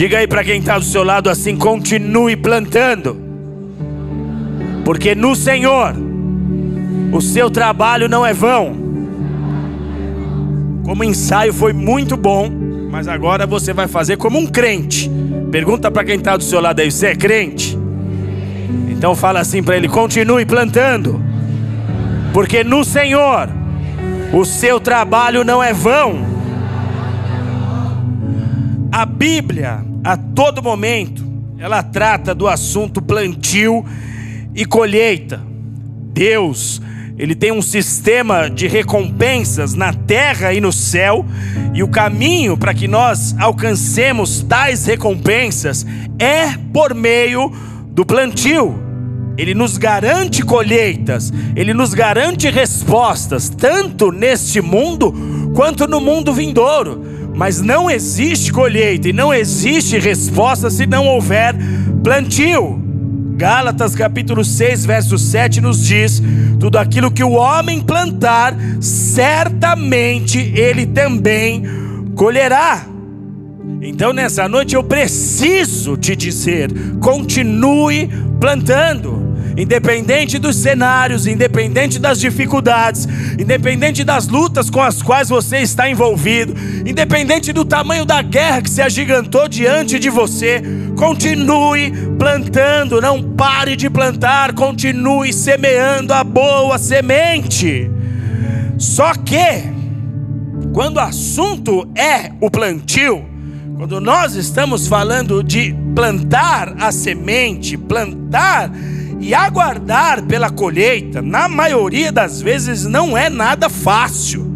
Diga aí para quem está do seu lado assim: continue plantando, porque no Senhor o seu trabalho não é vão. Como ensaio foi muito bom, mas agora você vai fazer como um crente. Pergunta para quem está do seu lado aí: você é crente? Então fala assim para ele: continue plantando, porque no Senhor o seu trabalho não é vão. A Bíblia, a todo momento, ela trata do assunto plantio e colheita. Deus, ele tem um sistema de recompensas na terra e no céu, e o caminho para que nós alcancemos tais recompensas é por meio do plantio. Ele nos garante colheitas, ele nos garante respostas, tanto neste mundo quanto no mundo vindouro. Mas não existe colheita e não existe resposta se não houver plantio. Gálatas capítulo 6, verso 7 nos diz: tudo aquilo que o homem plantar, certamente ele também colherá. Então nessa noite eu preciso te dizer: continue plantando independente dos cenários, independente das dificuldades, independente das lutas com as quais você está envolvido, independente do tamanho da guerra que se agigantou diante de você, continue plantando, não pare de plantar, continue semeando a boa semente. Só que, quando o assunto é o plantio, quando nós estamos falando de plantar a semente, plantar e aguardar pela colheita, na maioria das vezes, não é nada fácil.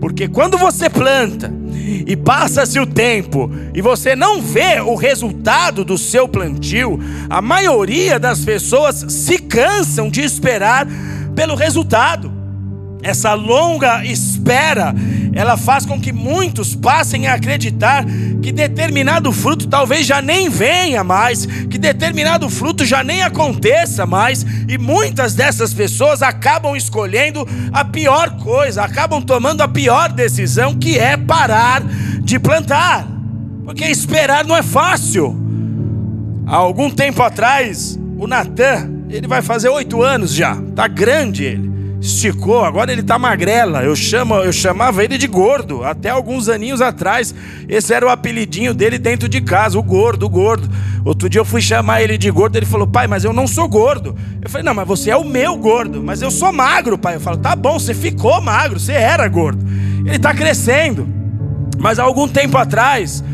Porque quando você planta e passa-se o tempo e você não vê o resultado do seu plantio, a maioria das pessoas se cansam de esperar pelo resultado. Essa longa espera, ela faz com que muitos passem a acreditar que determinado fruto talvez já nem venha mais, que determinado fruto já nem aconteça mais, e muitas dessas pessoas acabam escolhendo a pior coisa, acabam tomando a pior decisão, que é parar de plantar, porque esperar não é fácil. Há algum tempo atrás, o Natan, ele vai fazer oito anos já, tá grande ele esticou, agora ele tá magrela. Eu chamo, eu chamava ele de gordo. Até alguns aninhos atrás, esse era o apelidinho dele dentro de casa, o gordo, o gordo. Outro dia eu fui chamar ele de gordo, ele falou: "Pai, mas eu não sou gordo". Eu falei: "Não, mas você é o meu gordo, mas eu sou magro, pai". Eu falo: "Tá bom, você ficou magro, você era gordo". Ele está crescendo. Mas há algum tempo atrás,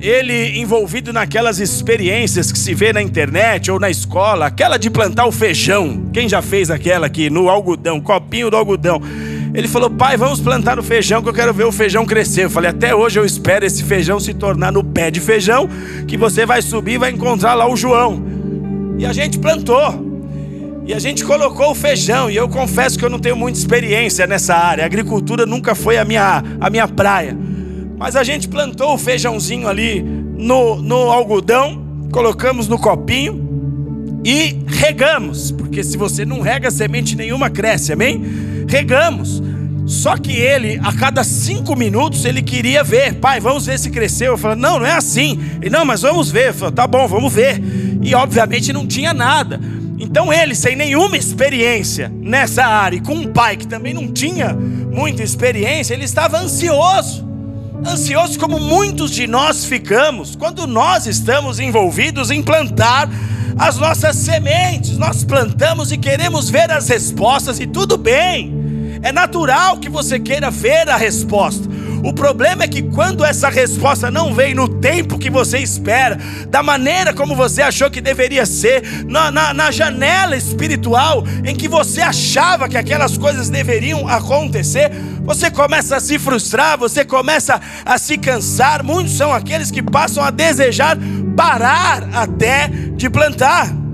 ele envolvido naquelas experiências que se vê na internet ou na escola, aquela de plantar o feijão. Quem já fez aquela aqui no algodão, copinho do algodão? Ele falou: "Pai, vamos plantar o feijão que eu quero ver o feijão crescer". Eu falei: "Até hoje eu espero esse feijão se tornar no pé de feijão, que você vai subir e vai encontrar lá o João". E a gente plantou. E a gente colocou o feijão, e eu confesso que eu não tenho muita experiência nessa área. A agricultura nunca foi a minha, a minha praia. Mas a gente plantou o feijãozinho ali no, no algodão, colocamos no copinho e regamos, porque se você não rega, semente nenhuma cresce, amém? Regamos. Só que ele, a cada cinco minutos, ele queria ver, pai, vamos ver se cresceu. Eu falei, não, não é assim. Ele, não, mas vamos ver. Eu falei, tá bom, vamos ver. E obviamente não tinha nada. Então ele, sem nenhuma experiência nessa área, e com um pai que também não tinha muita experiência, ele estava ansioso ansioso como muitos de nós ficamos quando nós estamos envolvidos em plantar as nossas sementes. Nós plantamos e queremos ver as respostas, e tudo bem, é natural que você queira ver a resposta. O problema é que quando essa resposta não vem no tempo que você espera, da maneira como você achou que deveria ser, na, na, na janela espiritual em que você achava que aquelas coisas deveriam acontecer, você começa a se frustrar, você começa a se cansar. Muitos são aqueles que passam a desejar parar até de plantar.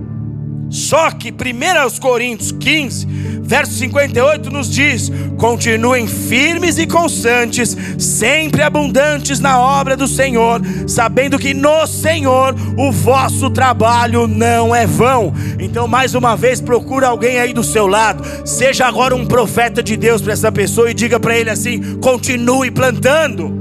Só que 1 Coríntios 15, verso 58 nos diz: continuem firmes e constantes, sempre abundantes na obra do Senhor, sabendo que no Senhor o vosso trabalho não é vão. Então, mais uma vez, procura alguém aí do seu lado, seja agora um profeta de Deus para essa pessoa e diga para ele assim: continue plantando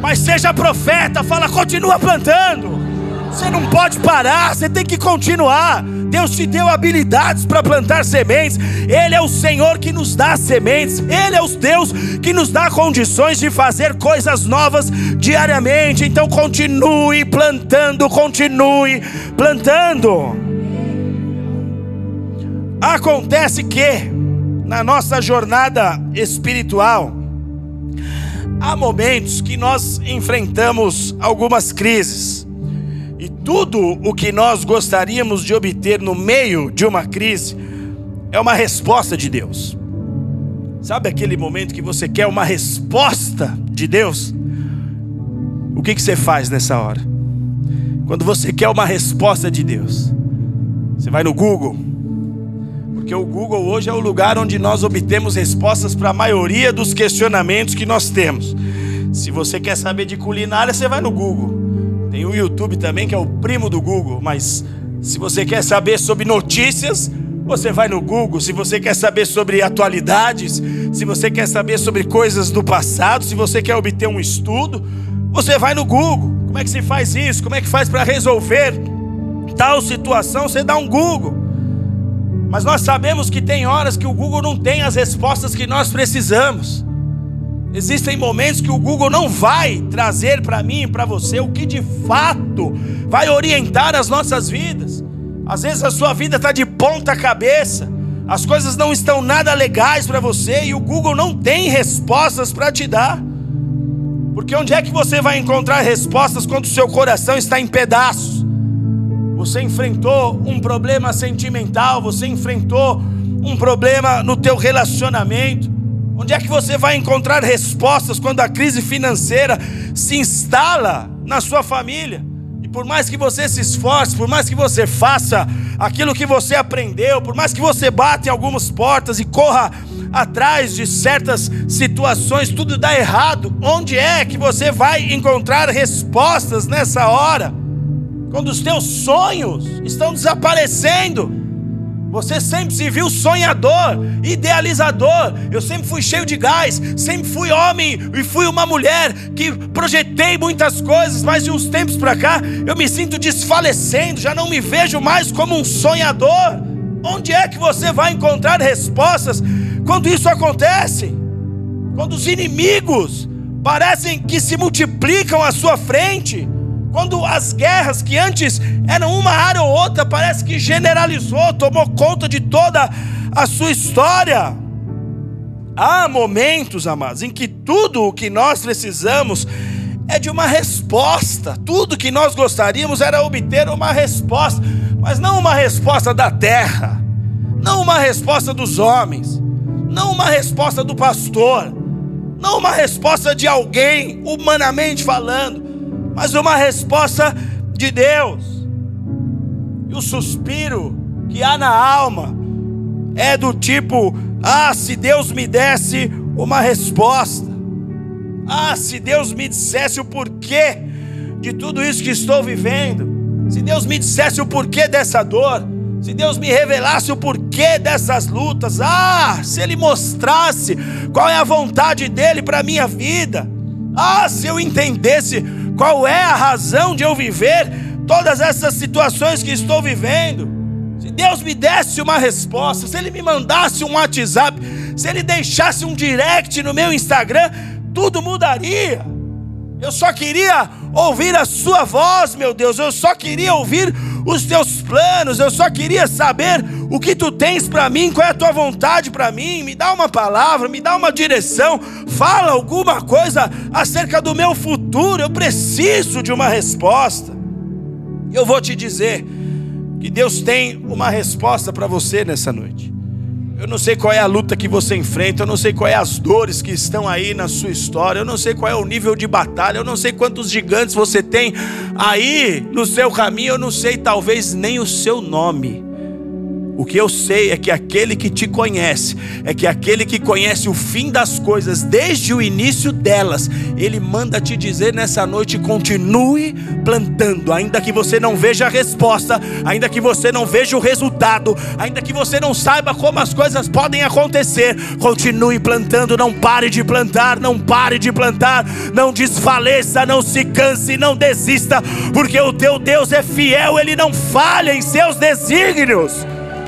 Mas seja profeta, fala, continua plantando. Você não pode parar, você tem que continuar. Deus te deu habilidades para plantar sementes. Ele é o Senhor que nos dá sementes. Ele é o Deus que nos dá condições de fazer coisas novas diariamente. Então continue plantando, continue plantando. Acontece que na nossa jornada espiritual há momentos que nós enfrentamos algumas crises. Tudo o que nós gostaríamos de obter no meio de uma crise é uma resposta de Deus. Sabe aquele momento que você quer uma resposta de Deus? O que, que você faz nessa hora? Quando você quer uma resposta de Deus, você vai no Google, porque o Google hoje é o lugar onde nós obtemos respostas para a maioria dos questionamentos que nós temos. Se você quer saber de culinária, você vai no Google. Tem o YouTube também, que é o primo do Google, mas se você quer saber sobre notícias, você vai no Google. Se você quer saber sobre atualidades, se você quer saber sobre coisas do passado, se você quer obter um estudo, você vai no Google. Como é que se faz isso? Como é que faz para resolver tal situação? Você dá um Google. Mas nós sabemos que tem horas que o Google não tem as respostas que nós precisamos. Existem momentos que o Google não vai trazer para mim e para você o que de fato vai orientar as nossas vidas. Às vezes a sua vida está de ponta cabeça, as coisas não estão nada legais para você e o Google não tem respostas para te dar. Porque onde é que você vai encontrar respostas quando o seu coração está em pedaços? Você enfrentou um problema sentimental, você enfrentou um problema no teu relacionamento. Onde é que você vai encontrar respostas quando a crise financeira se instala na sua família? E por mais que você se esforce, por mais que você faça aquilo que você aprendeu, por mais que você bata em algumas portas e corra atrás de certas situações, tudo dá errado. Onde é que você vai encontrar respostas nessa hora? Quando os teus sonhos estão desaparecendo. Você sempre se viu sonhador, idealizador. Eu sempre fui cheio de gás, sempre fui homem e fui uma mulher que projetei muitas coisas, mas de uns tempos para cá eu me sinto desfalecendo, já não me vejo mais como um sonhador. Onde é que você vai encontrar respostas quando isso acontece? Quando os inimigos parecem que se multiplicam à sua frente? Quando as guerras que antes eram uma área ou outra, parece que generalizou, tomou conta de toda a sua história. Há momentos, amados, em que tudo o que nós precisamos é de uma resposta. Tudo que nós gostaríamos era obter uma resposta, mas não uma resposta da terra, não uma resposta dos homens, não uma resposta do pastor, não uma resposta de alguém, humanamente falando, mas uma resposta de Deus. E o suspiro que há na alma é do tipo: ah, se Deus me desse uma resposta. Ah, se Deus me dissesse o porquê de tudo isso que estou vivendo. Se Deus me dissesse o porquê dessa dor. Se Deus me revelasse o porquê dessas lutas. Ah, se Ele mostrasse qual é a vontade dEle para minha vida. Ah, se eu entendesse qual é a razão de eu viver todas essas situações que estou vivendo? Se Deus me desse uma resposta, se Ele me mandasse um WhatsApp, se Ele deixasse um direct no meu Instagram, tudo mudaria. Eu só queria ouvir a Sua voz, meu Deus. Eu só queria ouvir os Teus planos. Eu só queria saber o que Tu tens para mim, qual é a Tua vontade para mim. Me dá uma palavra, me dá uma direção. Fala alguma coisa acerca do meu futuro. Eu preciso de uma resposta. Eu vou te dizer que Deus tem uma resposta para você nessa noite. Eu não sei qual é a luta que você enfrenta, eu não sei quais é as dores que estão aí na sua história, eu não sei qual é o nível de batalha, eu não sei quantos gigantes você tem aí no seu caminho, eu não sei talvez nem o seu nome. O que eu sei é que aquele que te conhece, é que aquele que conhece o fim das coisas desde o início delas, ele manda te dizer nessa noite: continue plantando, ainda que você não veja a resposta, ainda que você não veja o resultado, ainda que você não saiba como as coisas podem acontecer, continue plantando, não pare de plantar, não pare de plantar, não desfaleça, não se canse, não desista, porque o teu Deus é fiel, ele não falha em seus desígnios.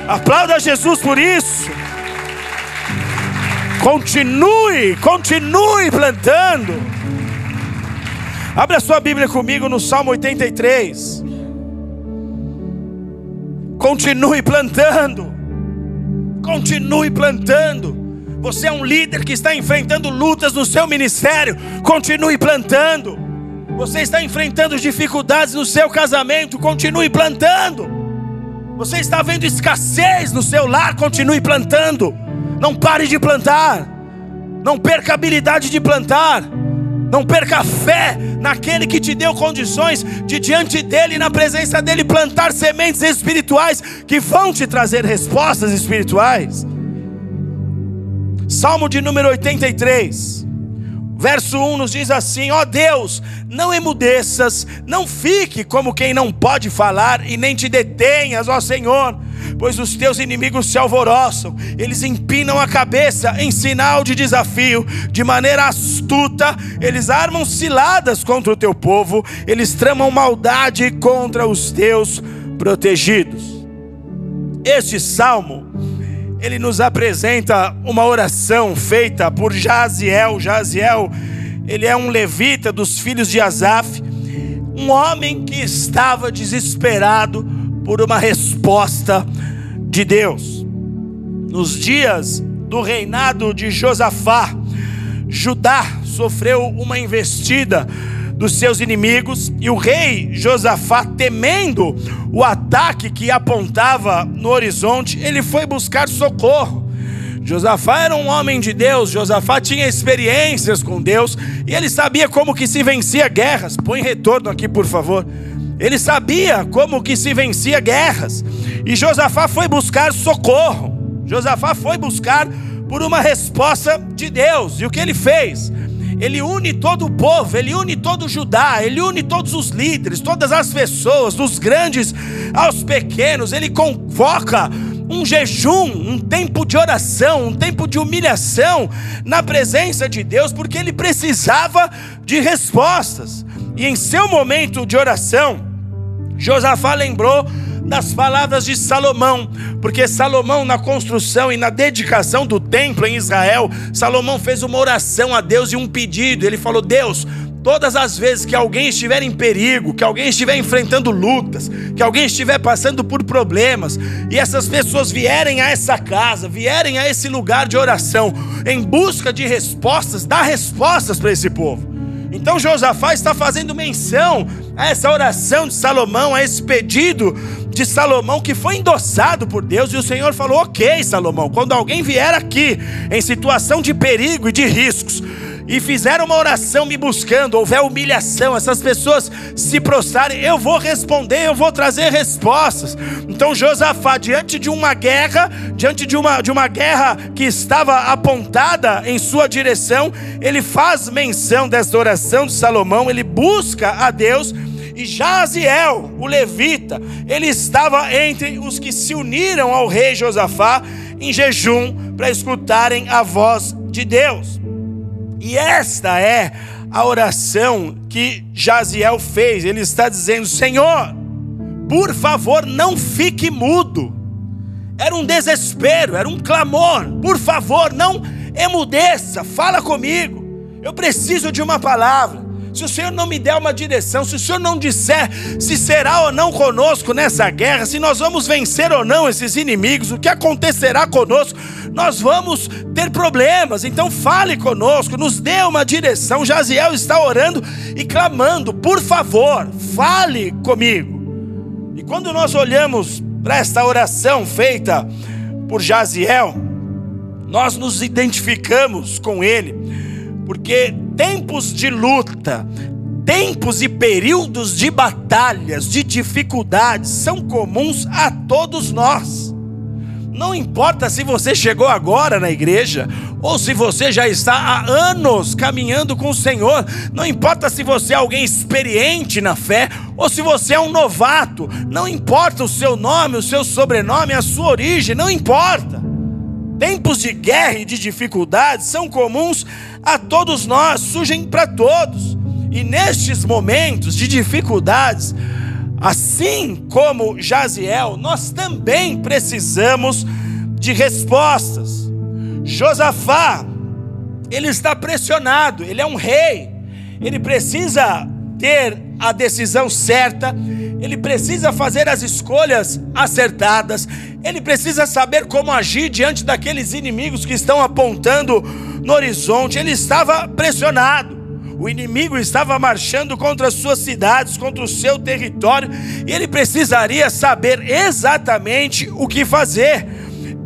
Aplauda Jesus por isso. Continue, continue plantando. Abra sua Bíblia comigo no Salmo 83. Continue plantando. Continue plantando. Você é um líder que está enfrentando lutas no seu ministério. Continue plantando. Você está enfrentando dificuldades no seu casamento. Continue plantando. Você está vendo escassez no seu lar, continue plantando. Não pare de plantar. Não perca a habilidade de plantar. Não perca a fé naquele que te deu condições de diante dele, na presença dele, plantar sementes espirituais que vão te trazer respostas espirituais. Salmo de número 83. Verso 1 nos diz assim: Ó oh Deus, não emudeças, não fique como quem não pode falar, e nem te detenhas, ó Senhor, pois os teus inimigos se alvoroçam, eles empinam a cabeça em sinal de desafio, de maneira astuta, eles armam ciladas contra o teu povo, eles tramam maldade contra os teus protegidos. Este salmo ele nos apresenta uma oração feita por Jaziel. Jaziel, ele é um levita dos filhos de Asaf, um homem que estava desesperado por uma resposta de Deus. Nos dias do reinado de Josafá, Judá sofreu uma investida dos seus inimigos, e o rei Josafá, temendo o ataque que apontava no horizonte, ele foi buscar socorro. Josafá era um homem de Deus, Josafá tinha experiências com Deus, e ele sabia como que se vencia guerras. Põe retorno aqui, por favor. Ele sabia como que se vencia guerras. E Josafá foi buscar socorro. Josafá foi buscar por uma resposta de Deus. E o que ele fez? Ele une todo o povo, ele une todo Judá, ele une todos os líderes, todas as pessoas, dos grandes aos pequenos, ele convoca um jejum, um tempo de oração, um tempo de humilhação na presença de Deus, porque ele precisava de respostas. E em seu momento de oração, Josafá lembrou das palavras de Salomão, porque Salomão, na construção e na dedicação do templo em Israel, Salomão fez uma oração a Deus e um pedido. Ele falou: Deus, todas as vezes que alguém estiver em perigo, que alguém estiver enfrentando lutas, que alguém estiver passando por problemas, e essas pessoas vierem a essa casa, vierem a esse lugar de oração, em busca de respostas, dá respostas para esse povo. Então Josafá está fazendo menção a essa oração de Salomão, a esse pedido de Salomão que foi endossado por Deus, e o Senhor falou: Ok, Salomão, quando alguém vier aqui em situação de perigo e de riscos, e fizer uma oração me buscando, houver humilhação, essas pessoas se prostrarem, eu vou responder, eu vou trazer respostas. Então Josafá, diante de uma guerra, diante de uma, de uma guerra que estava apontada em sua direção, ele faz menção dessa oração de Salomão, ele busca a Deus. E Jaziel, o levita, ele estava entre os que se uniram ao rei Josafá em jejum para escutarem a voz de Deus. E esta é a oração que Jaziel fez. Ele está dizendo: Senhor, por favor, não fique mudo. Era um desespero, era um clamor. Por favor, não emudeça, fala comigo. Eu preciso de uma palavra se o Senhor não me der uma direção, se o Senhor não disser se será ou não conosco nessa guerra, se nós vamos vencer ou não esses inimigos, o que acontecerá conosco, nós vamos ter problemas. Então fale conosco, nos dê uma direção. Jaziel está orando e clamando, por favor, fale comigo. E quando nós olhamos para esta oração feita por Jaziel, nós nos identificamos com ele, porque tempos de luta, tempos e períodos de batalhas, de dificuldades, são comuns a todos nós. Não importa se você chegou agora na igreja ou se você já está há anos caminhando com o Senhor, não importa se você é alguém experiente na fé ou se você é um novato, não importa o seu nome, o seu sobrenome, a sua origem, não importa. Tempos de guerra e de dificuldades são comuns a todos nós, surgem para todos. E nestes momentos de dificuldades, Assim como Jaziel, nós também precisamos de respostas. Josafá, ele está pressionado, ele é um rei, ele precisa ter a decisão certa, ele precisa fazer as escolhas acertadas, ele precisa saber como agir diante daqueles inimigos que estão apontando no horizonte. Ele estava pressionado. O inimigo estava marchando contra as suas cidades, contra o seu território, e ele precisaria saber exatamente o que fazer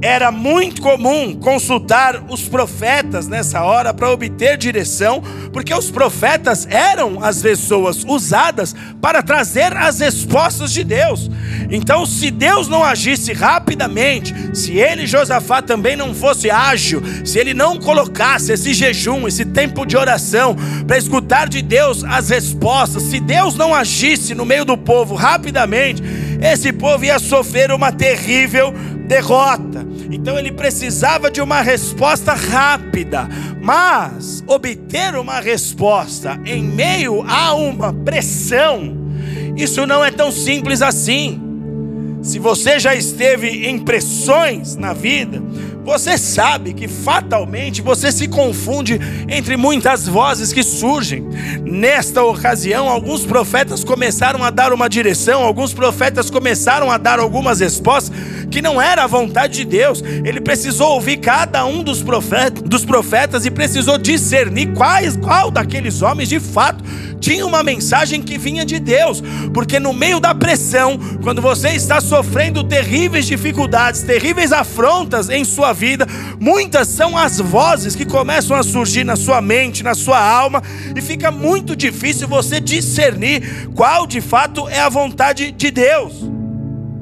era muito comum consultar os profetas nessa hora para obter direção, porque os profetas eram as pessoas usadas para trazer as respostas de Deus. Então, se Deus não agisse rapidamente, se ele, Josafá, também não fosse ágil, se ele não colocasse esse jejum, esse tempo de oração para escutar de Deus as respostas, se Deus não agisse no meio do povo rapidamente, esse povo ia sofrer uma terrível derrota. Então ele precisava de uma resposta rápida, mas obter uma resposta em meio a uma pressão, isso não é tão simples assim. Se você já esteve em pressões na vida, você sabe que fatalmente você se confunde entre muitas vozes que surgem. Nesta ocasião, alguns profetas começaram a dar uma direção, alguns profetas começaram a dar algumas respostas que não era a vontade de Deus. Ele precisou ouvir cada um dos profetas, dos profetas e precisou discernir quais, qual daqueles homens de fato tinha uma mensagem que vinha de Deus, porque no meio da pressão, quando você está sofrendo terríveis dificuldades, terríveis afrontas em sua vida, muitas são as vozes que começam a surgir na sua mente, na sua alma, e fica muito difícil você discernir qual de fato é a vontade de Deus.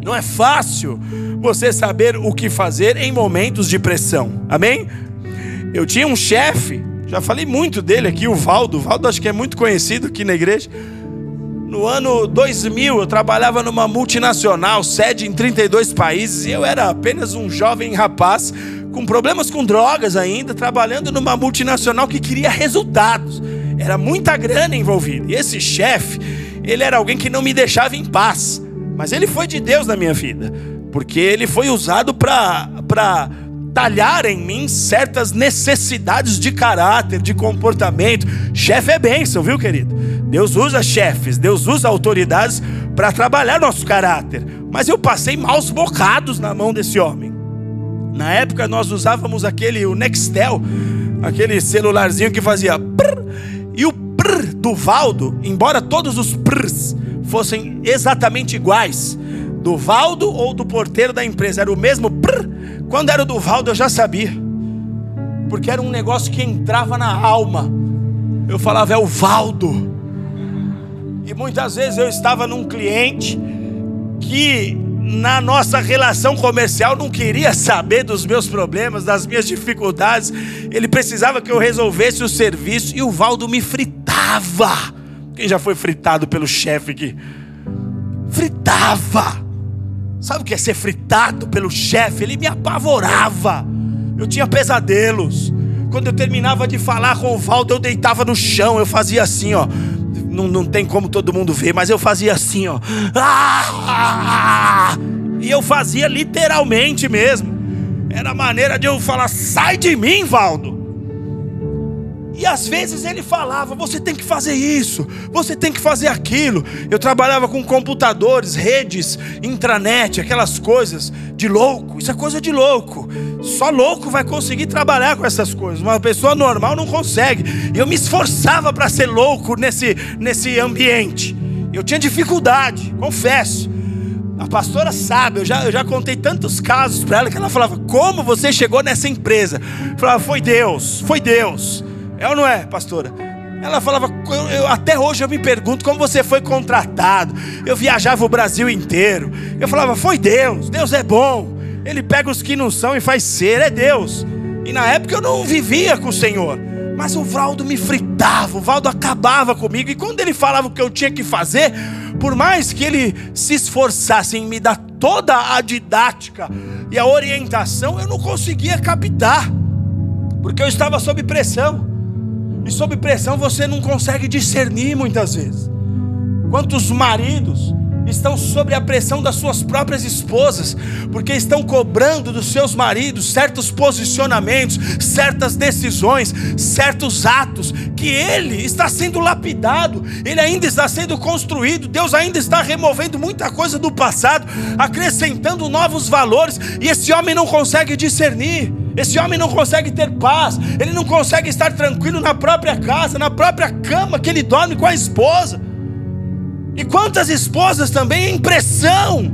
Não é fácil você saber o que fazer em momentos de pressão. Amém? Eu tinha um chefe já falei muito dele aqui, o Valdo. O Valdo acho que é muito conhecido aqui na igreja. No ano 2000, eu trabalhava numa multinacional, sede em 32 países, e eu era apenas um jovem rapaz com problemas com drogas ainda, trabalhando numa multinacional que queria resultados. Era muita grana envolvida. E esse chefe, ele era alguém que não me deixava em paz. Mas ele foi de Deus na minha vida, porque ele foi usado para talhar em mim certas necessidades de caráter, de comportamento. Chefe é bênção, viu, querido? Deus usa chefes, Deus usa autoridades para trabalhar nosso caráter. Mas eu passei maus bocados na mão desse homem. Na época nós usávamos aquele o Nextel, aquele celularzinho que fazia e o prr do Valdo, embora todos os prrs fossem exatamente iguais, do Valdo ou do porteiro da empresa, era o mesmo quando era o do Valdo eu já sabia. Porque era um negócio que entrava na alma. Eu falava, é o Valdo. E muitas vezes eu estava num cliente que na nossa relação comercial não queria saber dos meus problemas, das minhas dificuldades. Ele precisava que eu resolvesse o serviço e o Valdo me fritava. Quem já foi fritado pelo chefe aqui? Fritava. Sabe o que é ser fritado pelo chefe? Ele me apavorava. Eu tinha pesadelos. Quando eu terminava de falar com o Valdo, eu deitava no chão. Eu fazia assim, ó. Não, não tem como todo mundo ver, mas eu fazia assim, ó. Ah! E eu fazia literalmente mesmo. Era a maneira de eu falar: sai de mim, Valdo. E às vezes ele falava: você tem que fazer isso, você tem que fazer aquilo. Eu trabalhava com computadores, redes, intranet, aquelas coisas de louco. Isso é coisa de louco. Só louco vai conseguir trabalhar com essas coisas. Uma pessoa normal não consegue. E eu me esforçava para ser louco nesse, nesse ambiente. Eu tinha dificuldade, confesso. A pastora sabe, eu já, eu já contei tantos casos para ela que ela falava: Como você chegou nessa empresa? Eu falava: Foi Deus, foi Deus. É ou não é, pastora? Ela falava, eu, eu, até hoje eu me pergunto como você foi contratado. Eu viajava o Brasil inteiro. Eu falava, foi Deus, Deus é bom. Ele pega os que não são e faz ser, é Deus. E na época eu não vivia com o Senhor. Mas o Valdo me fritava, o Valdo acabava comigo. E quando ele falava o que eu tinha que fazer, por mais que ele se esforçasse em me dar toda a didática e a orientação, eu não conseguia captar, porque eu estava sob pressão. E sob pressão você não consegue discernir muitas vezes. Quantos maridos estão sob a pressão das suas próprias esposas, porque estão cobrando dos seus maridos certos posicionamentos, certas decisões, certos atos, que ele está sendo lapidado, ele ainda está sendo construído, Deus ainda está removendo muita coisa do passado, acrescentando novos valores, e esse homem não consegue discernir. Esse homem não consegue ter paz, ele não consegue estar tranquilo na própria casa, na própria cama que ele dorme com a esposa. E quantas esposas também em pressão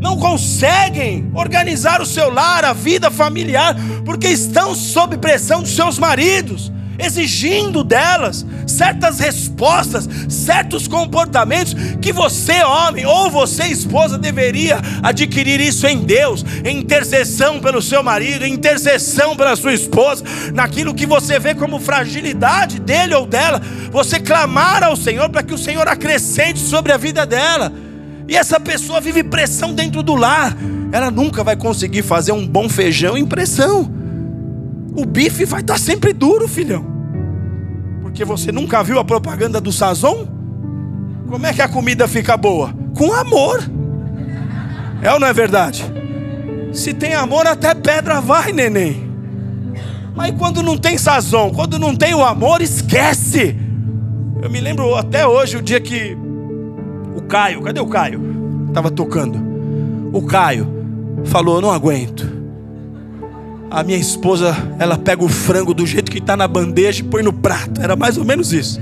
não conseguem organizar o seu lar, a vida familiar, porque estão sob pressão dos seus maridos exigindo delas certas respostas, certos comportamentos que você, homem, ou você, esposa, deveria adquirir isso em Deus, em intercessão pelo seu marido, em intercessão pela sua esposa, naquilo que você vê como fragilidade dele ou dela, você clamar ao Senhor para que o Senhor acrescente sobre a vida dela. E essa pessoa vive pressão dentro do lar, ela nunca vai conseguir fazer um bom feijão em pressão o bife vai estar sempre duro, filhão. Porque você nunca viu a propaganda do Sazon? Como é que a comida fica boa? Com amor. É ou não é verdade? Se tem amor, até pedra vai, neném. Mas quando não tem sazon, quando não tem o amor, esquece. Eu me lembro até hoje o dia que o Caio, cadê o Caio? Estava tocando. O Caio falou: Não aguento a minha esposa, ela pega o frango do jeito que está na bandeja e põe no prato. Era mais ou menos isso.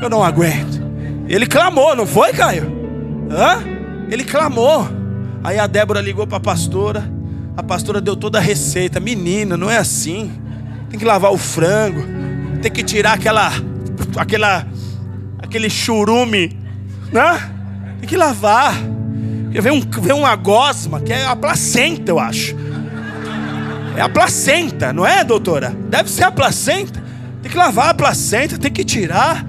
Eu não aguento. Ele clamou, não foi, Caio? Hã? Ele clamou. Aí a Débora ligou para a pastora. A pastora deu toda a receita. Menina, não é assim. Tem que lavar o frango. Tem que tirar aquela, aquela, aquele churume, né? Tem que lavar. Porque vem, um, vem uma gosma, que é a placenta, eu acho. É a placenta, não é, doutora? Deve ser a placenta. Tem que lavar a placenta, tem que tirar.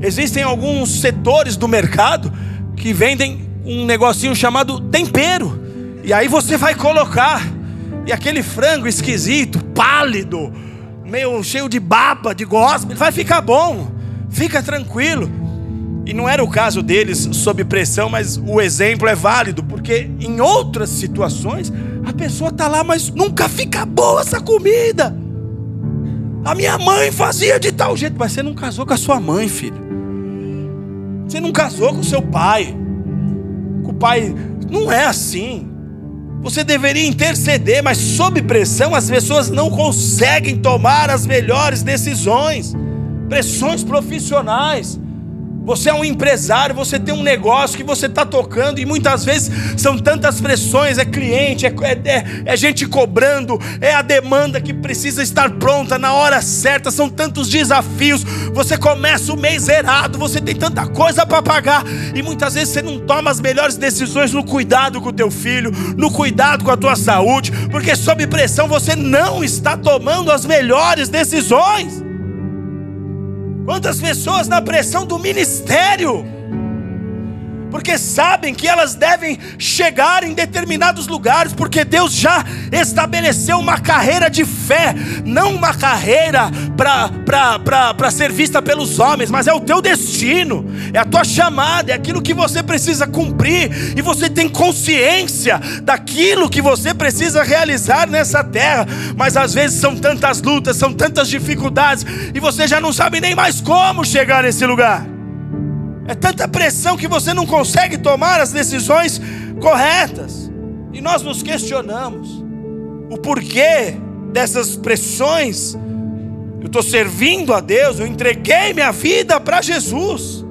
Existem alguns setores do mercado que vendem um negocinho chamado tempero. E aí você vai colocar. E aquele frango esquisito, pálido, meio cheio de baba, de gosma, vai ficar bom. Fica tranquilo. E não era o caso deles sob pressão, mas o exemplo é válido, porque em outras situações a pessoa está lá, mas nunca fica boa essa comida. A minha mãe fazia de tal jeito, mas você não casou com a sua mãe, filho. Você não casou com o seu pai. Com o pai não é assim. Você deveria interceder, mas sob pressão as pessoas não conseguem tomar as melhores decisões. Pressões profissionais. Você é um empresário, você tem um negócio que você está tocando e muitas vezes são tantas pressões: é cliente, é, é, é, gente cobrando, é a demanda que precisa estar pronta na hora certa, são tantos desafios. Você começa o mês errado, você tem tanta coisa para pagar e muitas vezes você não toma as melhores decisões no cuidado com o teu filho, no cuidado com a tua saúde, porque sob pressão você não está tomando as melhores decisões. Quantas pessoas na pressão do ministério porque sabem que elas devem chegar em determinados lugares, porque Deus já estabeleceu uma carreira de fé, não uma carreira para ser vista pelos homens, mas é o teu destino, é a tua chamada, é aquilo que você precisa cumprir, e você tem consciência daquilo que você precisa realizar nessa terra, mas às vezes são tantas lutas, são tantas dificuldades, e você já não sabe nem mais como chegar nesse lugar. É tanta pressão que você não consegue tomar as decisões corretas. E nós nos questionamos o porquê dessas pressões. Eu estou servindo a Deus, eu entreguei minha vida para Jesus.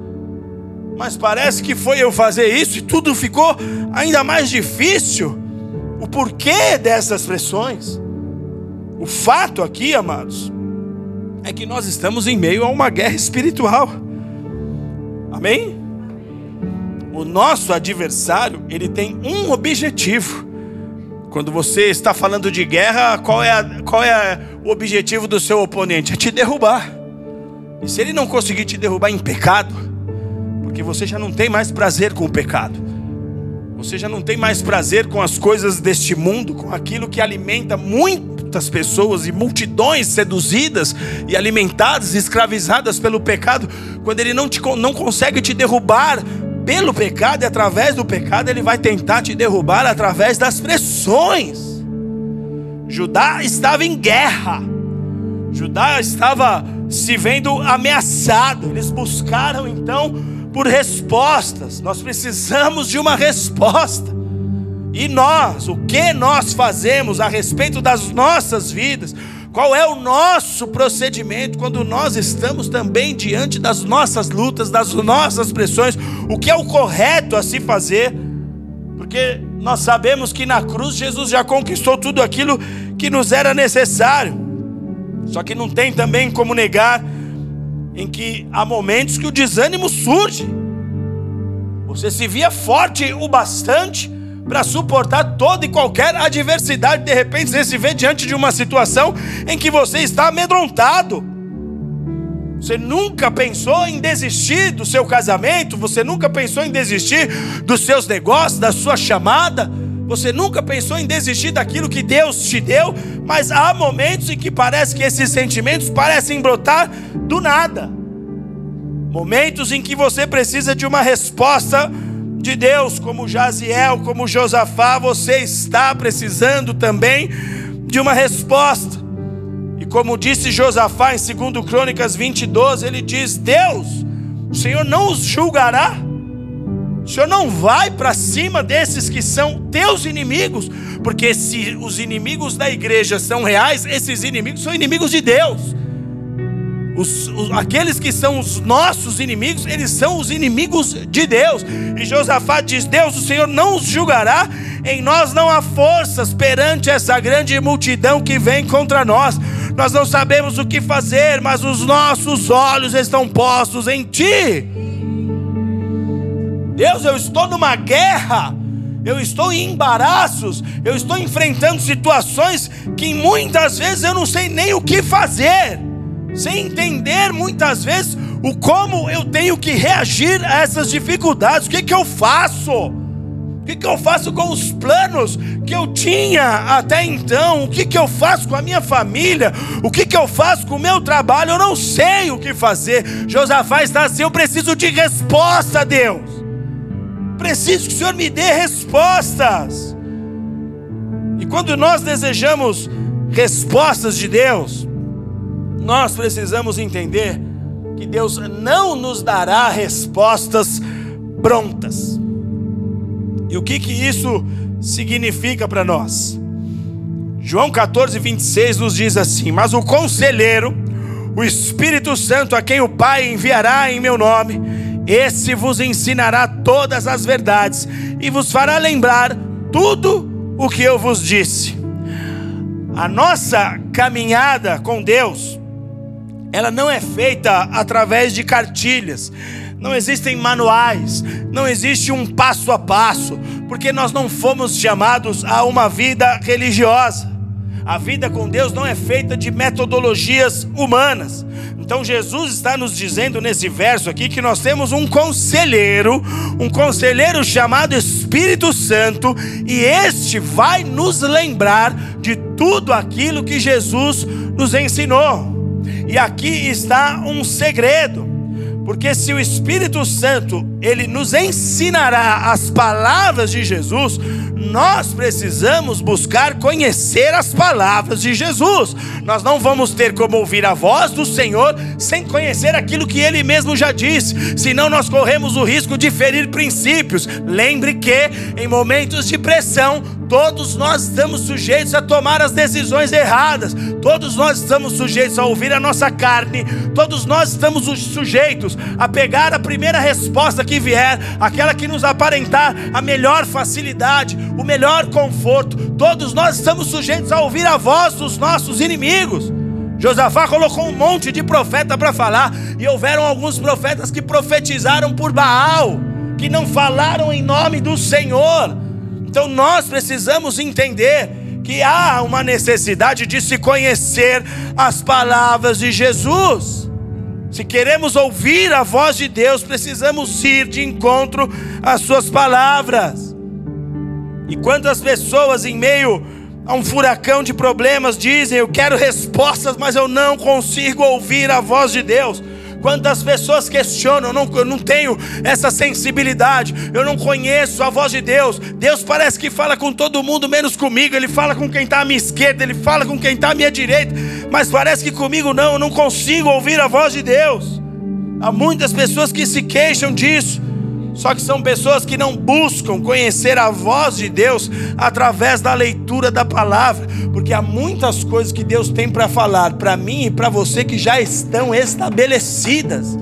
Mas parece que foi eu fazer isso e tudo ficou ainda mais difícil. O porquê dessas pressões? O fato aqui, amados, é que nós estamos em meio a uma guerra espiritual. Amém? O nosso adversário, ele tem um objetivo: Quando você está falando de guerra, qual é, a, qual é o objetivo do seu oponente? É te derrubar. E se ele não conseguir te derrubar em pecado, porque você já não tem mais prazer com o pecado, você já não tem mais prazer com as coisas deste mundo, com aquilo que alimenta muitas pessoas e multidões seduzidas e alimentadas, escravizadas pelo pecado, quando ele não, te, não consegue te derrubar pelo pecado e através do pecado, ele vai tentar te derrubar através das pressões. Judá estava em guerra, Judá estava se vendo ameaçado, eles buscaram então por respostas. Nós precisamos de uma resposta. E nós, o que nós fazemos a respeito das nossas vidas? Qual é o nosso procedimento quando nós estamos também diante das nossas lutas, das nossas pressões? O que é o correto a se fazer? Porque nós sabemos que na cruz Jesus já conquistou tudo aquilo que nos era necessário. Só que não tem também como negar em que há momentos que o desânimo surge. Você se via forte o bastante para suportar toda e qualquer adversidade. De repente você se vê diante de uma situação em que você está amedrontado. Você nunca pensou em desistir do seu casamento, você nunca pensou em desistir dos seus negócios, da sua chamada, você nunca pensou em desistir daquilo que Deus te deu, mas há momentos em que parece que esses sentimentos parecem brotar do nada. Momentos em que você precisa de uma resposta de Deus, como Jaziel, como Josafá, você está precisando também de uma resposta. E como disse Josafá em 2 Crônicas 20, 12, ele diz: Deus, o Senhor não os julgará. O Senhor não vai para cima desses que são teus inimigos, porque se os inimigos da igreja são reais, esses inimigos são inimigos de Deus. Os, os, aqueles que são os nossos inimigos, eles são os inimigos de Deus. E Josafá diz: Deus, o Senhor não os julgará, em nós não há forças perante essa grande multidão que vem contra nós. Nós não sabemos o que fazer, mas os nossos olhos estão postos em Ti. Deus, eu estou numa guerra, eu estou em embaraços, eu estou enfrentando situações que muitas vezes eu não sei nem o que fazer sem entender muitas vezes o como eu tenho que reagir a essas dificuldades. O que, que eu faço? O que, que eu faço com os planos que eu tinha até então? O que, que eu faço com a minha família? O que, que eu faço com o meu trabalho? Eu não sei o que fazer. Josafá está assim: eu preciso de resposta, Deus. Preciso que o Senhor me dê respostas. E quando nós desejamos respostas de Deus, nós precisamos entender que Deus não nos dará respostas prontas. E o que que isso significa para nós? João 14, 26 nos diz assim: Mas o conselheiro, o Espírito Santo, a quem o Pai enviará em meu nome, esse vos ensinará todas as verdades e vos fará lembrar tudo o que eu vos disse. A nossa caminhada com Deus ela não é feita através de cartilhas. Não existem manuais, não existe um passo a passo, porque nós não fomos chamados a uma vida religiosa. A vida com Deus não é feita de metodologias humanas. Então Jesus está nos dizendo nesse verso aqui que nós temos um conselheiro, um conselheiro chamado Espírito Santo, e este vai nos lembrar de tudo aquilo que Jesus nos ensinou. E aqui está um segredo. Porque se o Espírito Santo ele nos ensinará as palavras de Jesus, nós precisamos buscar conhecer as palavras de Jesus. Nós não vamos ter como ouvir a voz do Senhor sem conhecer aquilo que ele mesmo já disse, senão nós corremos o risco de ferir princípios. Lembre que em momentos de pressão, todos nós estamos sujeitos a tomar as decisões erradas, todos nós estamos sujeitos a ouvir a nossa carne, todos nós estamos sujeitos a pegar a primeira resposta que vier, aquela que nos aparentar a melhor facilidade, o melhor conforto. Todos nós estamos sujeitos a ouvir a voz dos nossos inimigos. Josafá colocou um monte de profeta para falar, e houveram alguns profetas que profetizaram por Baal, que não falaram em nome do Senhor. Então nós precisamos entender que há uma necessidade de se conhecer as palavras de Jesus. Se queremos ouvir a voz de Deus, precisamos ir de encontro às suas palavras. E quantas pessoas em meio a um furacão de problemas dizem: Eu quero respostas, mas eu não consigo ouvir a voz de Deus. Quantas pessoas questionam, eu não, eu não tenho essa sensibilidade, eu não conheço a voz de Deus. Deus parece que fala com todo mundo, menos comigo. Ele fala com quem está à minha esquerda, ele fala com quem está à minha direita, mas parece que comigo não, eu não consigo ouvir a voz de Deus. Há muitas pessoas que se queixam disso. Só que são pessoas que não buscam conhecer a voz de Deus através da leitura da palavra, porque há muitas coisas que Deus tem para falar para mim e para você que já estão estabelecidas,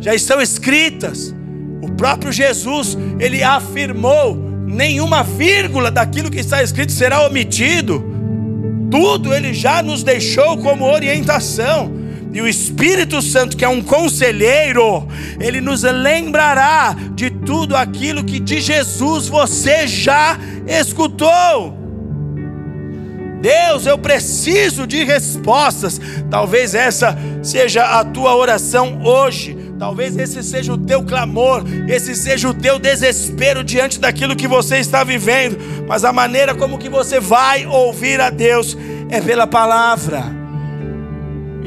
já estão escritas. O próprio Jesus, ele afirmou: nenhuma vírgula daquilo que está escrito será omitido. Tudo ele já nos deixou como orientação. E o Espírito Santo, que é um conselheiro, ele nos lembrará de tudo aquilo que de Jesus você já escutou. Deus, eu preciso de respostas. Talvez essa seja a tua oração hoje. Talvez esse seja o teu clamor, esse seja o teu desespero diante daquilo que você está vivendo. Mas a maneira como que você vai ouvir a Deus é pela palavra.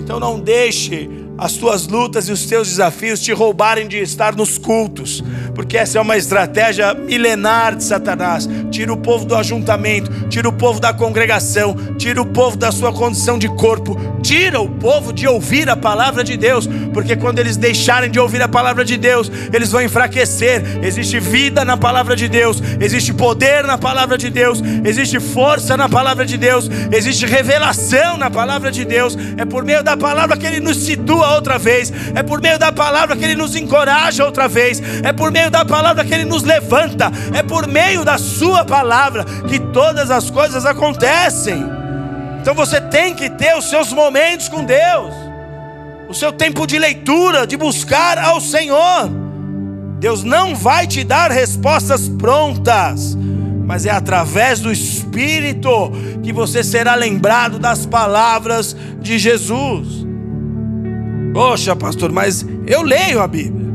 Então não deixe as tuas lutas e os teus desafios te roubarem de estar nos cultos, porque essa é uma estratégia milenar de Satanás. Tira o povo do ajuntamento, tira o povo da congregação, tira o povo da sua condição de corpo, tira o povo de ouvir a palavra de Deus, porque quando eles deixarem de ouvir a palavra de Deus, eles vão enfraquecer. Existe vida na palavra de Deus, existe poder na palavra de Deus, existe força na palavra de Deus, existe revelação na palavra de Deus. É por meio da palavra que ele nos situa outra vez, é por meio da palavra que Ele nos encoraja outra vez, é por meio da palavra que Ele nos levanta, é por meio da Sua palavra que todas as coisas acontecem. Então você tem que ter os seus momentos com Deus, o seu tempo de leitura, de buscar ao Senhor. Deus não vai te dar respostas prontas, mas é através do Espírito que você será lembrado das palavras de Jesus. Poxa, pastor, mas eu leio a Bíblia.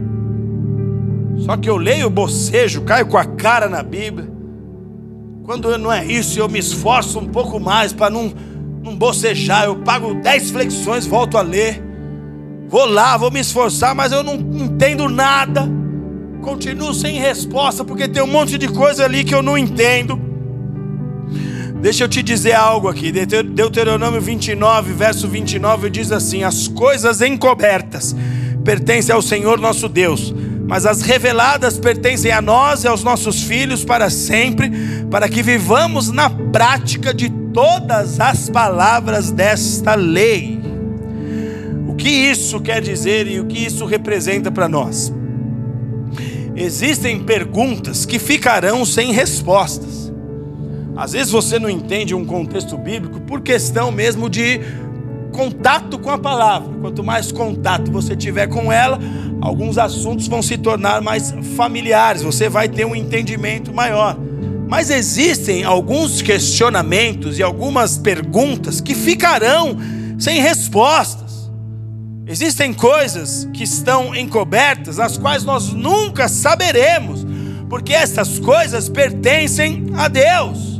Só que eu leio bocejo, caio com a cara na Bíblia. Quando não é isso, eu me esforço um pouco mais para não, não bocejar. Eu pago dez flexões, volto a ler. Vou lá, vou me esforçar, mas eu não entendo nada. Continuo sem resposta, porque tem um monte de coisa ali que eu não entendo. Deixa eu te dizer algo aqui. Deuteronômio 29, verso 29 diz assim: As coisas encobertas pertencem ao Senhor nosso Deus, mas as reveladas pertencem a nós e aos nossos filhos para sempre, para que vivamos na prática de todas as palavras desta lei. O que isso quer dizer e o que isso representa para nós? Existem perguntas que ficarão sem respostas. Às vezes você não entende um contexto bíblico por questão mesmo de contato com a palavra. Quanto mais contato você tiver com ela, alguns assuntos vão se tornar mais familiares, você vai ter um entendimento maior. Mas existem alguns questionamentos e algumas perguntas que ficarão sem respostas. Existem coisas que estão encobertas, as quais nós nunca saberemos, porque essas coisas pertencem a Deus.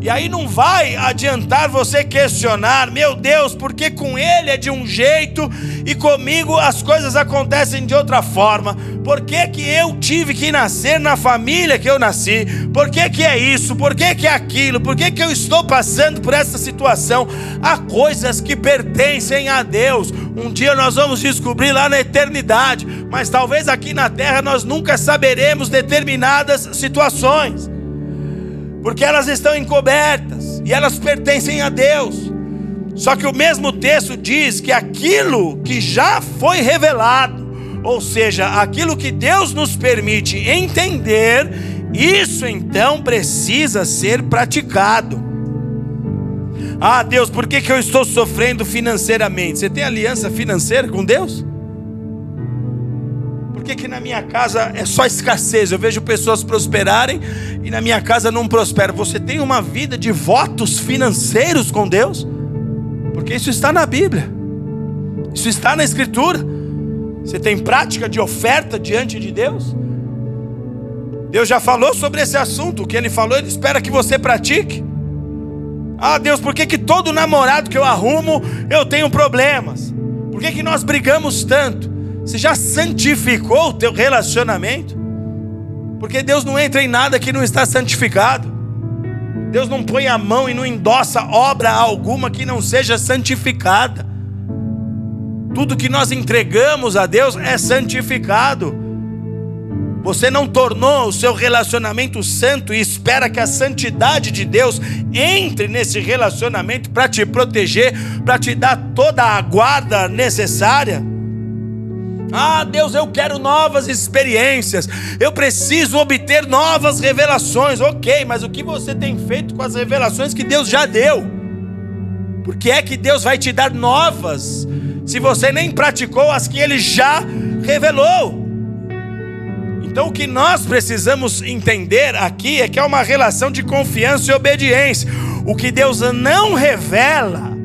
E aí não vai adiantar você questionar, meu Deus, porque com ele é de um jeito e comigo as coisas acontecem de outra forma. Por que, que eu tive que nascer na família que eu nasci? Por que, que é isso? Por que, que é aquilo? Por que, que eu estou passando por essa situação? Há coisas que pertencem a Deus. Um dia nós vamos descobrir lá na eternidade, mas talvez aqui na terra nós nunca saberemos determinadas situações porque elas estão encobertas e elas pertencem a Deus. Só que o mesmo texto diz que aquilo que já foi revelado, ou seja, aquilo que Deus nos permite entender, isso então precisa ser praticado. Ah, Deus, por que, que eu estou sofrendo financeiramente? Você tem aliança financeira com Deus? Que, que na minha casa é só escassez? Eu vejo pessoas prosperarem e na minha casa não prospera. Você tem uma vida de votos financeiros com Deus? Porque isso está na Bíblia, isso está na Escritura. Você tem prática de oferta diante de Deus? Deus já falou sobre esse assunto. O que Ele falou, Ele espera que você pratique. Ah, Deus, por que, que todo namorado que eu arrumo eu tenho problemas? Por que, que nós brigamos tanto? Você já santificou o teu relacionamento? Porque Deus não entra em nada que não está santificado. Deus não põe a mão e não endossa obra alguma que não seja santificada. Tudo que nós entregamos a Deus é santificado. Você não tornou o seu relacionamento santo e espera que a santidade de Deus entre nesse relacionamento para te proteger, para te dar toda a guarda necessária. Ah, Deus, eu quero novas experiências. Eu preciso obter novas revelações. OK, mas o que você tem feito com as revelações que Deus já deu? Porque é que Deus vai te dar novas se você nem praticou as que ele já revelou? Então o que nós precisamos entender aqui é que é uma relação de confiança e obediência. O que Deus não revela,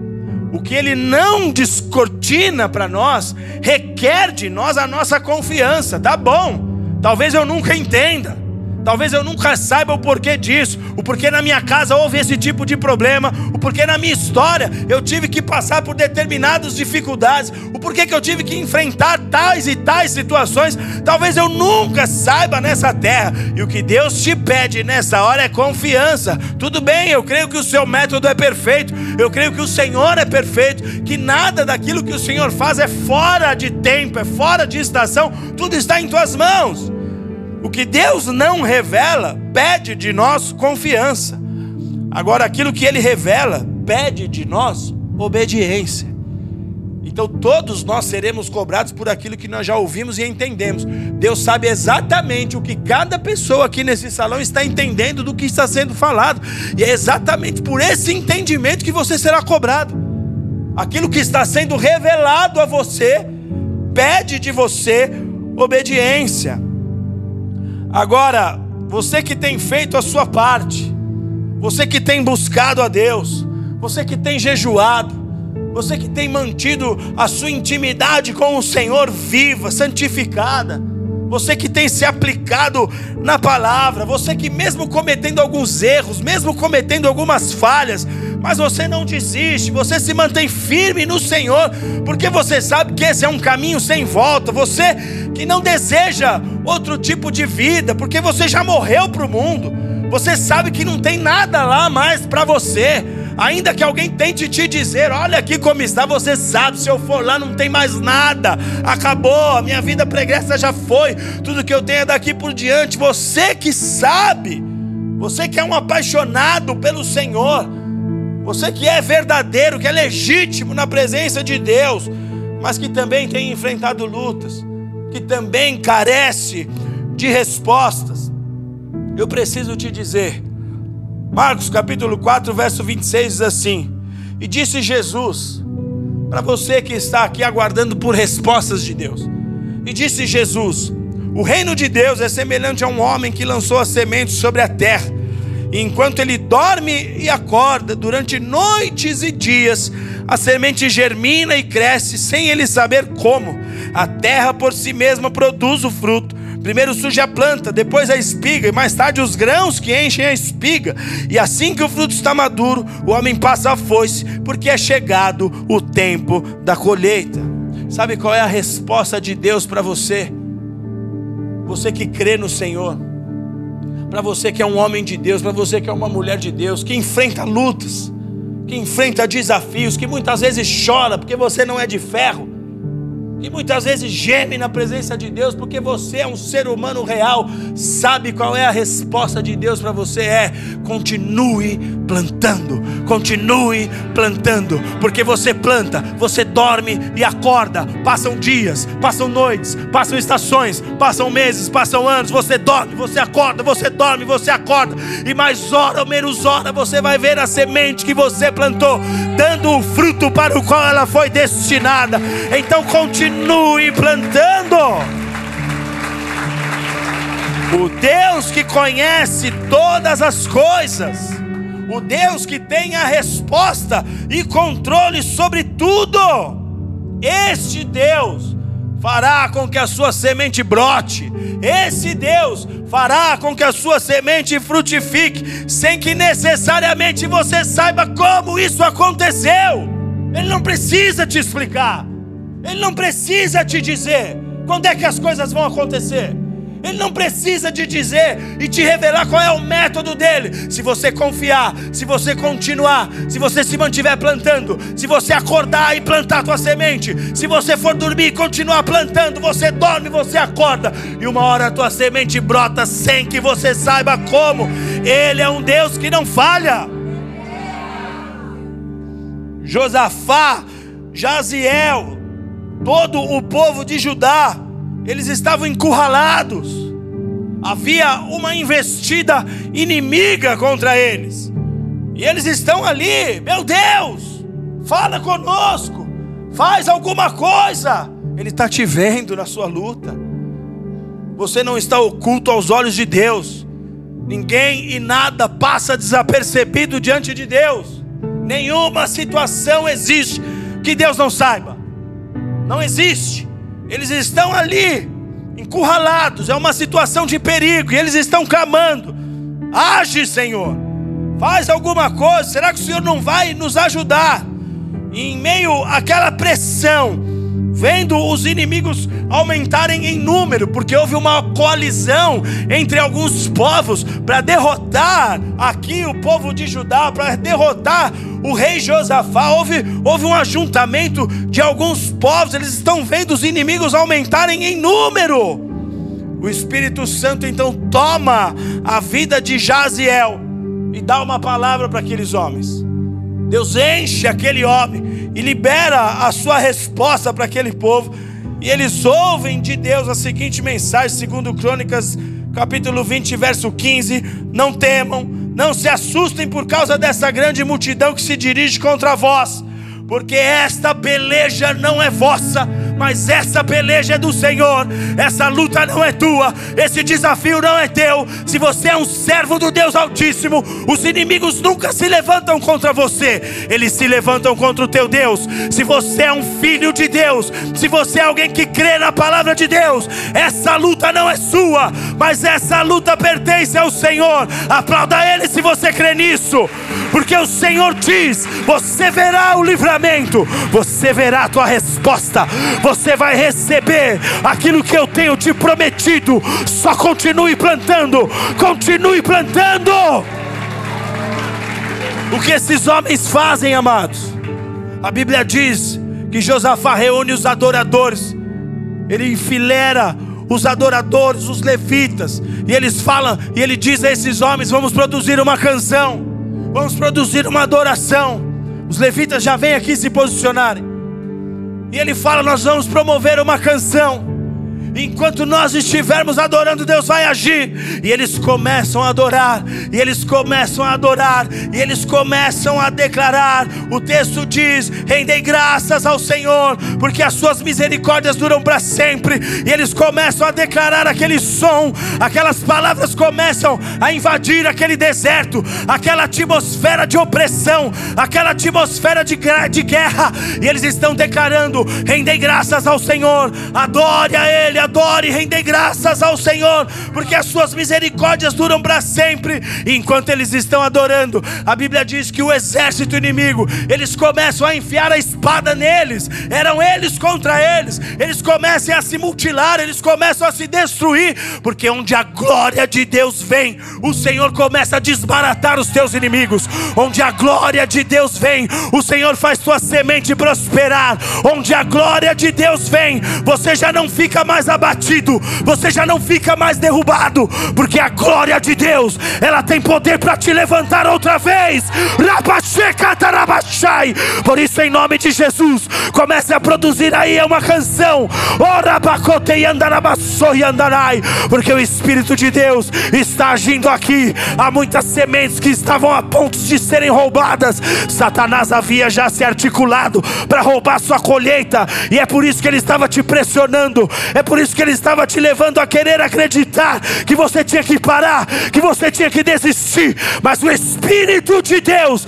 o que Ele não descortina para nós, requer de nós a nossa confiança. Tá bom, talvez eu nunca entenda. Talvez eu nunca saiba o porquê disso, o porquê na minha casa houve esse tipo de problema, o porquê na minha história eu tive que passar por determinadas dificuldades, o porquê que eu tive que enfrentar tais e tais situações. Talvez eu nunca saiba nessa terra. E o que Deus te pede nessa hora é confiança. Tudo bem, eu creio que o seu método é perfeito, eu creio que o Senhor é perfeito, que nada daquilo que o Senhor faz é fora de tempo, é fora de estação, tudo está em tuas mãos. O que Deus não revela, pede de nós confiança. Agora, aquilo que Ele revela, pede de nós obediência. Então, todos nós seremos cobrados por aquilo que nós já ouvimos e entendemos. Deus sabe exatamente o que cada pessoa aqui nesse salão está entendendo do que está sendo falado, e é exatamente por esse entendimento que você será cobrado. Aquilo que está sendo revelado a você, pede de você obediência. Agora, você que tem feito a sua parte, você que tem buscado a Deus, você que tem jejuado, você que tem mantido a sua intimidade com o Senhor viva, santificada, você que tem se aplicado na palavra, você que, mesmo cometendo alguns erros, mesmo cometendo algumas falhas, mas você não desiste, você se mantém firme no Senhor, porque você sabe que esse é um caminho sem volta. Você que não deseja outro tipo de vida, porque você já morreu para o mundo, você sabe que não tem nada lá mais para você. Ainda que alguém tente te dizer, olha aqui como está, você sabe, se eu for lá não tem mais nada, acabou, a minha vida pregressa já foi, tudo que eu tenho é daqui por diante. Você que sabe, você que é um apaixonado pelo Senhor, você que é verdadeiro, que é legítimo na presença de Deus, mas que também tem enfrentado lutas, que também carece de respostas. Eu preciso te dizer, Marcos capítulo 4, verso 26 diz assim: E disse Jesus, para você que está aqui aguardando por respostas de Deus, e disse Jesus: O reino de Deus é semelhante a um homem que lançou a semente sobre a terra enquanto ele dorme e acorda, durante noites e dias, a semente germina e cresce sem ele saber como. A terra por si mesma produz o fruto. Primeiro surge a planta, depois a espiga, e mais tarde os grãos que enchem a espiga. E assim que o fruto está maduro, o homem passa a foice, porque é chegado o tempo da colheita. Sabe qual é a resposta de Deus para você? Você que crê no Senhor para você que é um homem de Deus, para você que é uma mulher de Deus, que enfrenta lutas, que enfrenta desafios, que muitas vezes chora porque você não é de ferro, que muitas vezes geme na presença de Deus, porque você é um ser humano real, sabe qual é a resposta de Deus para você? É continue plantando, continue plantando, porque você planta, você dorme e acorda, passam dias, passam noites, passam estações, passam meses, passam anos, você dorme, você acorda, você dorme, você acorda, e mais hora ou menos hora você vai ver a semente que você plantou, dando o fruto para o qual ela foi destinada. Então continue Continue plantando. O Deus que conhece todas as coisas, o Deus que tem a resposta e controle sobre tudo, este Deus fará com que a sua semente brote. Esse Deus fará com que a sua semente frutifique, sem que necessariamente você saiba como isso aconteceu. Ele não precisa te explicar, ele não precisa te dizer quando é que as coisas vão acontecer. Ele não precisa te dizer e te revelar qual é o método dele. Se você confiar, se você continuar, se você se mantiver plantando, se você acordar e plantar tua semente, se você for dormir e continuar plantando, você dorme, você acorda, e uma hora a tua semente brota sem que você saiba como. Ele é um Deus que não falha. Josafá, Jaziel, todo o povo de Judá, eles estavam encurralados. Havia uma investida inimiga contra eles. E eles estão ali, meu Deus, fala conosco, faz alguma coisa. Ele está te vendo na sua luta. Você não está oculto aos olhos de Deus. Ninguém e nada passa desapercebido diante de Deus. Nenhuma situação existe que Deus não saiba. Não existe. Eles estão ali, encurralados, é uma situação de perigo, e eles estão clamando: Age, Senhor, faz alguma coisa. Será que o Senhor não vai nos ajudar? E em meio àquela pressão, vendo os inimigos aumentarem em número, porque houve uma coalizão entre alguns povos para derrotar aqui o povo de Judá, para derrotar o rei Josafá. Houve, houve um ajuntamento de alguns povos, eles estão vendo os inimigos aumentarem em número. O Espírito Santo então toma a vida de Jaziel e dá uma palavra para aqueles homens. Deus enche aquele homem e libera a sua resposta para aquele povo. E eles ouvem de Deus a seguinte mensagem, segundo Crônicas, capítulo 20, verso 15: Não temam, não se assustem por causa dessa grande multidão que se dirige contra vós, porque esta peleja não é vossa, mas essa peleja é do Senhor, essa luta não é tua, esse desafio não é teu. Se você é um servo do Deus Altíssimo, os inimigos nunca se levantam contra você, eles se levantam contra o teu Deus. Se você é um filho de Deus, se você é alguém que crê na palavra de Deus, essa luta não é sua, mas essa luta pertence ao Senhor. Aplauda Ele se você crê nisso, porque o Senhor diz: você verá o livramento, você verá a tua resposta, você vai receber aquilo que eu tenho te prometido. Só continue plantando, continue plantando. O que esses homens fazem, amados? A Bíblia diz que Josafá reúne os adoradores, ele enfileira os adoradores, os levitas, e eles falam, e ele diz a esses homens: vamos produzir uma canção, vamos produzir uma adoração. Os levitas já vêm aqui se posicionarem. E ele fala: Nós vamos promover uma canção. Enquanto nós estivermos adorando, Deus vai agir. E eles começam a adorar, e eles começam a adorar, e eles começam a declarar. O texto diz: rendei graças ao Senhor, porque as suas misericórdias duram para sempre. E eles começam a declarar aquele som, aquelas palavras começam a invadir aquele deserto, aquela atmosfera de opressão, aquela atmosfera de, de guerra. E eles estão declarando: rendei graças ao Senhor, adore a Ele adore e render graças ao Senhor, porque as suas misericórdias duram para sempre. E enquanto eles estão adorando, a Bíblia diz que o exército inimigo, eles começam a enfiar a espada neles, eram eles contra eles, eles começam a se mutilar, eles começam a se destruir, porque onde a glória de Deus vem, o Senhor começa a desbaratar os teus inimigos. Onde a glória de Deus vem, o Senhor faz tua semente prosperar. Onde a glória de Deus vem, você já não fica mais abatido, você já não fica mais derrubado, porque a glória de Deus, ela tem poder para te levantar outra vez. Por isso, em nome de Jesus, comece a produzir aí uma canção. Porque o Espírito de Deus está agindo aqui. Há muitas sementes que estavam a ponto de serem roubadas. Satanás havia já se articulado para roubar sua colheita, e é por isso que ele estava te pressionando. É por isso que ele estava te levando a querer acreditar que você tinha que parar, que você tinha que desistir. Mas o Espírito de Deus,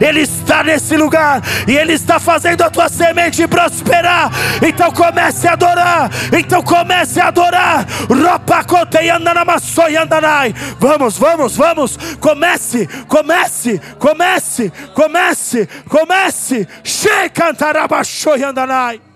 ele está nesse lugar e ele está fazendo a tua semente prosperar. Então comece a adorar. Então comece a adorar. Vamos, vamos, vamos. Comece, comece, comece, comece, comece. Shekantarabashoyandanai.